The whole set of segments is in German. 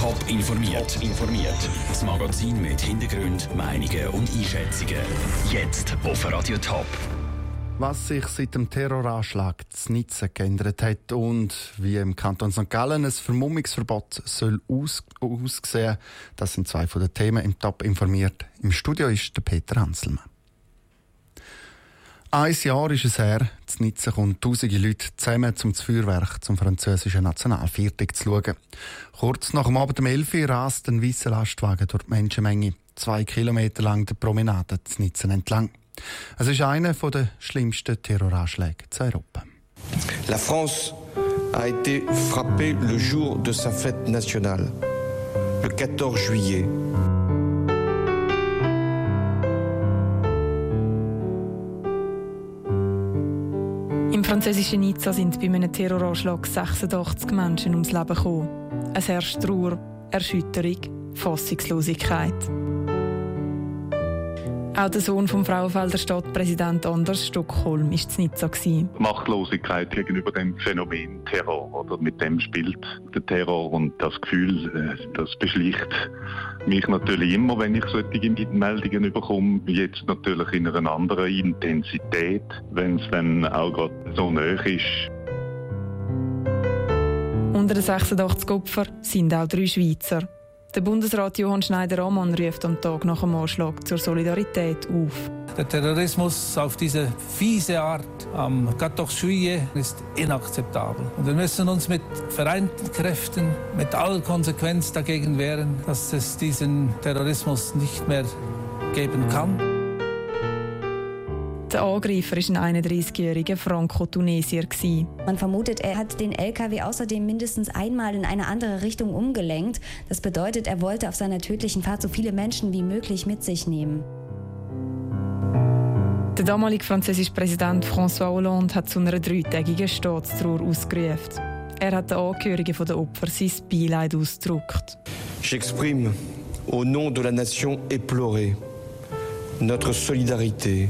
Top informiert. informiert. Das Magazin mit Hintergrund, Meinungen und Einschätzungen. Jetzt auf Radio Top. Was sich seit dem Terroranschlag zu Nizza geändert hat und wie im Kanton St. Gallen ein Vermummungsverbot soll aus aussehen, das sind zwei von den Themen im Top informiert. Im Studio ist der Peter Hanselmann. Ein Jahr ist es her, zu Nizza kommen tausende Leute zusammen zum Feuerwerk zum französischen Nationalviertag zu schauen. Kurz nach dem Abend um 11 Uhr rast ein weißer Lastwagen durch die Menschenmenge, zwei Kilometer lang der Promenade zu Nizza entlang. Es ist einer der schlimmsten Terroranschläge zu Europa. La France a été frappée le jour de sa fête nationale, le 14 juillet. Im französischen Nizza sind bei einem Terroranschlag 86 Menschen ums Leben gekommen. Es herrscht Trauer, Erschütterung, Fassungslosigkeit. Auch der Sohn vom Frauenfelder Stadtpräsident Anders Stockholm war zu Nizza. Machtlosigkeit gegenüber dem Phänomen Terror. Oder mit dem spielt der Terror und das Gefühl, äh, das beschleicht mich natürlich immer, wenn ich solche Meldungen bekomme, jetzt natürlich in einer anderen Intensität, wenn es dann auch gerade so nah ist. Unter den 86 Opfern sind auch drei Schweizer. Der Bundesrat Johann Schneider-Ammann ruft am Tag nach dem Anschlag zur Solidarität auf. Der Terrorismus auf diese fiese Art am 14 Juillet ist inakzeptabel. Und wir müssen uns mit vereinten Kräften, mit aller Konsequenz dagegen wehren, dass es diesen Terrorismus nicht mehr geben kann. Der Angreifer war ein 31-jähriger Franco-Tunesier. Man vermutet, er hat den LKW außerdem mindestens einmal in eine andere Richtung umgelenkt. Das bedeutet, er wollte auf seiner tödlichen Fahrt so viele Menschen wie möglich mit sich nehmen. Der damalige französische Präsident François Hollande hat zu einer dreitägigen Staatstrauer ausgerufen. Er hat den Angehörigen der Opfer sein Beileid ausgedrückt. J'exprime au nom de la nation éplorée notre solidarité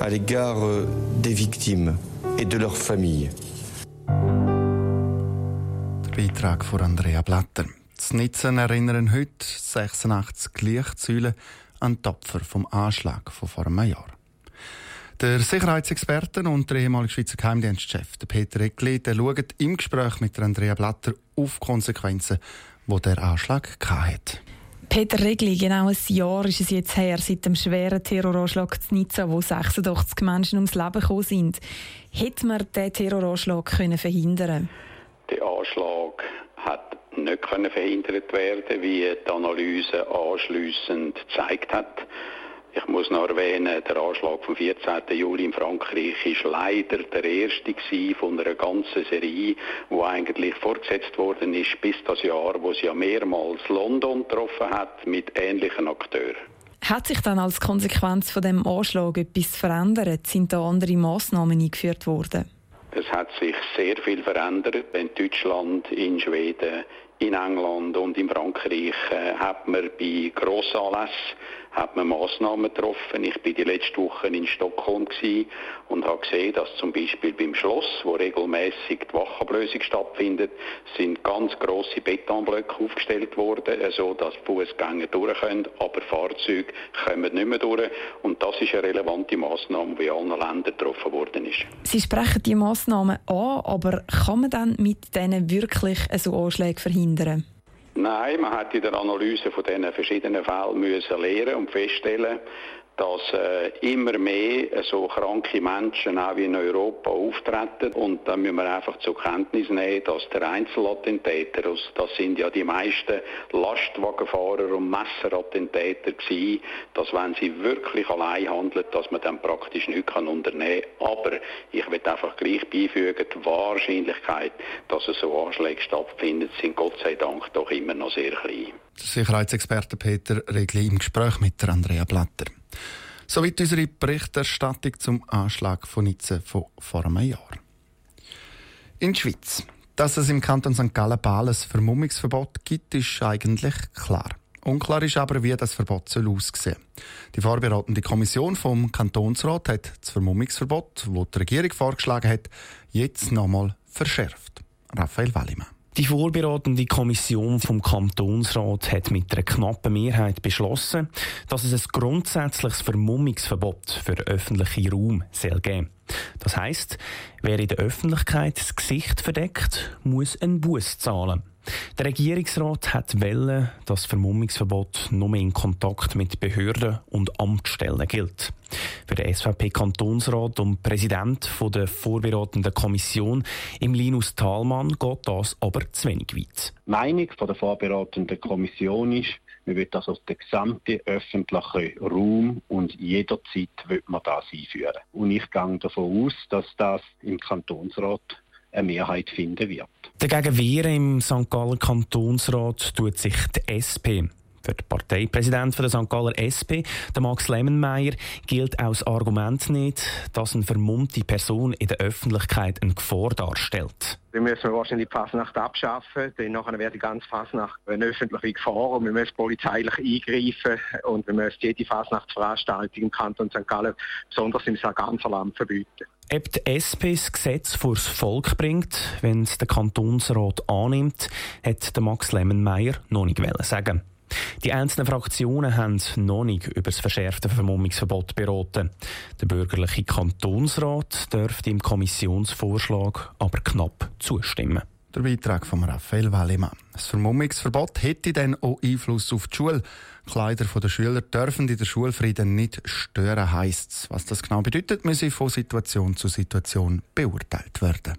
à l'égard euh, des victimes et de leurs familles. Der Beitrag von Andrea Blatter. Das Nitzen erinnern heute 86 Lichtsäulen an die Opfer vom Anschlag von vor einem Jahr. Der Sicherheitsexperte und der ehemalige Schweizer Geheimdienstchef Peter Eckli der schaut im Gespräch mit Andrea Blatter auf Konsequenzen, die der Anschlag hatte. Peter Regli, genau ein Jahr ist es jetzt her seit dem schweren Terroranschlag zu Nizza, wo 86 Menschen ums Leben gekommen sind. Hätte man diesen Terroranschlag können verhindern Der Anschlag hat nicht können verhindert werden, wie die Analyse anschliessend gezeigt hat. Ich muss noch erwähnen, der Anschlag vom 14. Juli in Frankreich ist leider der erste von einer ganzen Serie, wo eigentlich fortgesetzt worden ist bis das Jahr, wo sie ja mehrmals London getroffen hat mit ähnlichen Akteuren. Hat sich dann als Konsequenz von dem Anschlag etwas verändert? Sind da andere Maßnahmen eingeführt worden? Es hat sich sehr viel verändert. In Deutschland, in Schweden, in England und in Frankreich äh, hat man bei Grossanlässen hat man Massnahmen getroffen. Ich bin die letzte Woche in Stockholm und habe gesehen, dass zum Beispiel beim Schloss, wo regelmäßig die Wachablösung stattfindet, sind ganz große Betonblöcke aufgestellt worden, so dass Fußgänger durch können, aber Fahrzeuge kommen nicht mehr durch. Und das ist eine relevante Massnahme, die in allen Ländern getroffen worden ist. Sie sprechen die Massnahmen an, aber kann man dann mit denen wirklich so Anschläge verhindern? Nein, man hat in der Analyse von diesen verschiedenen Fällen müssen lernen und feststellen, dass äh, immer mehr äh, so kranke Menschen auch in Europa auftreten. Und da müssen wir einfach zur Kenntnis nehmen, dass der Einzelattentäter, also das sind ja die meisten Lastwagenfahrer und Messerattentäter gewesen, dass wenn sie wirklich allein handeln, dass man dann praktisch nichts kann unternehmen kann. Aber ich will einfach gleich beifügen, die Wahrscheinlichkeit, dass es so Anschläge stattfinden, sind Gott sei Dank doch immer noch sehr klein. Der Sicherheitsexperte Peter Regli im Gespräch mit Andrea Blatter. Soweit unsere Berichterstattung zum Anschlag von Nizza von vor einem Jahr. In der Schweiz. Dass es im Kanton St. Gallen-Bal ein Vermummungsverbot gibt, ist eigentlich klar. Unklar ist aber, wie das Verbot soll aussehen Die vorbereitende Kommission vom Kantonsrat hat das Vermummungsverbot, das die Regierung vorgeschlagen hat, jetzt nochmal verschärft. Raphael Wallimann. Die vorbereitende Kommission vom Kantonsrat hat mit einer knappen Mehrheit beschlossen, dass es ein grundsätzliches Vermummungsverbot für den öffentlichen Raum soll geben. Das heißt, wer in der Öffentlichkeit das Gesicht verdeckt, muss einen Buß zahlen. Der Regierungsrat hat welle, dass Vermummungsverbot nur in Kontakt mit Behörden und Amtsstellen gilt. Für den SVP-Kantonsrat und Präsident der vorbereitenden Kommission, im Linus Thalmann, geht das aber zu wenig weit. Die Meinung der vorbereitenden Kommission ist, man will das aus dem gesamten öffentlichen Raum und jederzeit will man das einführen. Und ich gehe davon aus, dass das im Kantonsrat eine Mehrheit finden wird. Dagegen wehren im St. Galler Kantonsrat tut sich die SP. Für den Parteipräsidenten der St. Galler SP, der Max Lemmenmeier, gilt auch das Argument nicht, dass eine vermummte Person in der Öffentlichkeit eine Gefahr darstellt. Wir müssen wahrscheinlich die Fasnacht abschaffen, denn nachher wird die ganze Fasnacht eine öffentliche Gefahr und wir müssen polizeilich eingreifen und wir müssen jede Fasnachtsveranstaltung im Kanton St. Gallen, besonders im Sarganserland, verbieten. Ob die SP das Gesetz vors Volk bringt, wenn es der Kantonsrat annimmt, hat der Max Lemmenmeier noch nicht sagen. Die einzelnen Fraktionen haben noch nicht über das verschärfte Vermummungsverbot beraten. Der bürgerliche Kantonsrat dürfte im Kommissionsvorschlag aber knapp zustimmen. Der Beitrag von Raphael Wallimann. Das Vermummungsverbot hätte dann auch Einfluss auf die Schule. Kleider der Schüler dürfen in der Schulfrieden nicht stören, heisst es. Was das genau bedeutet, muss von Situation zu Situation beurteilt werden.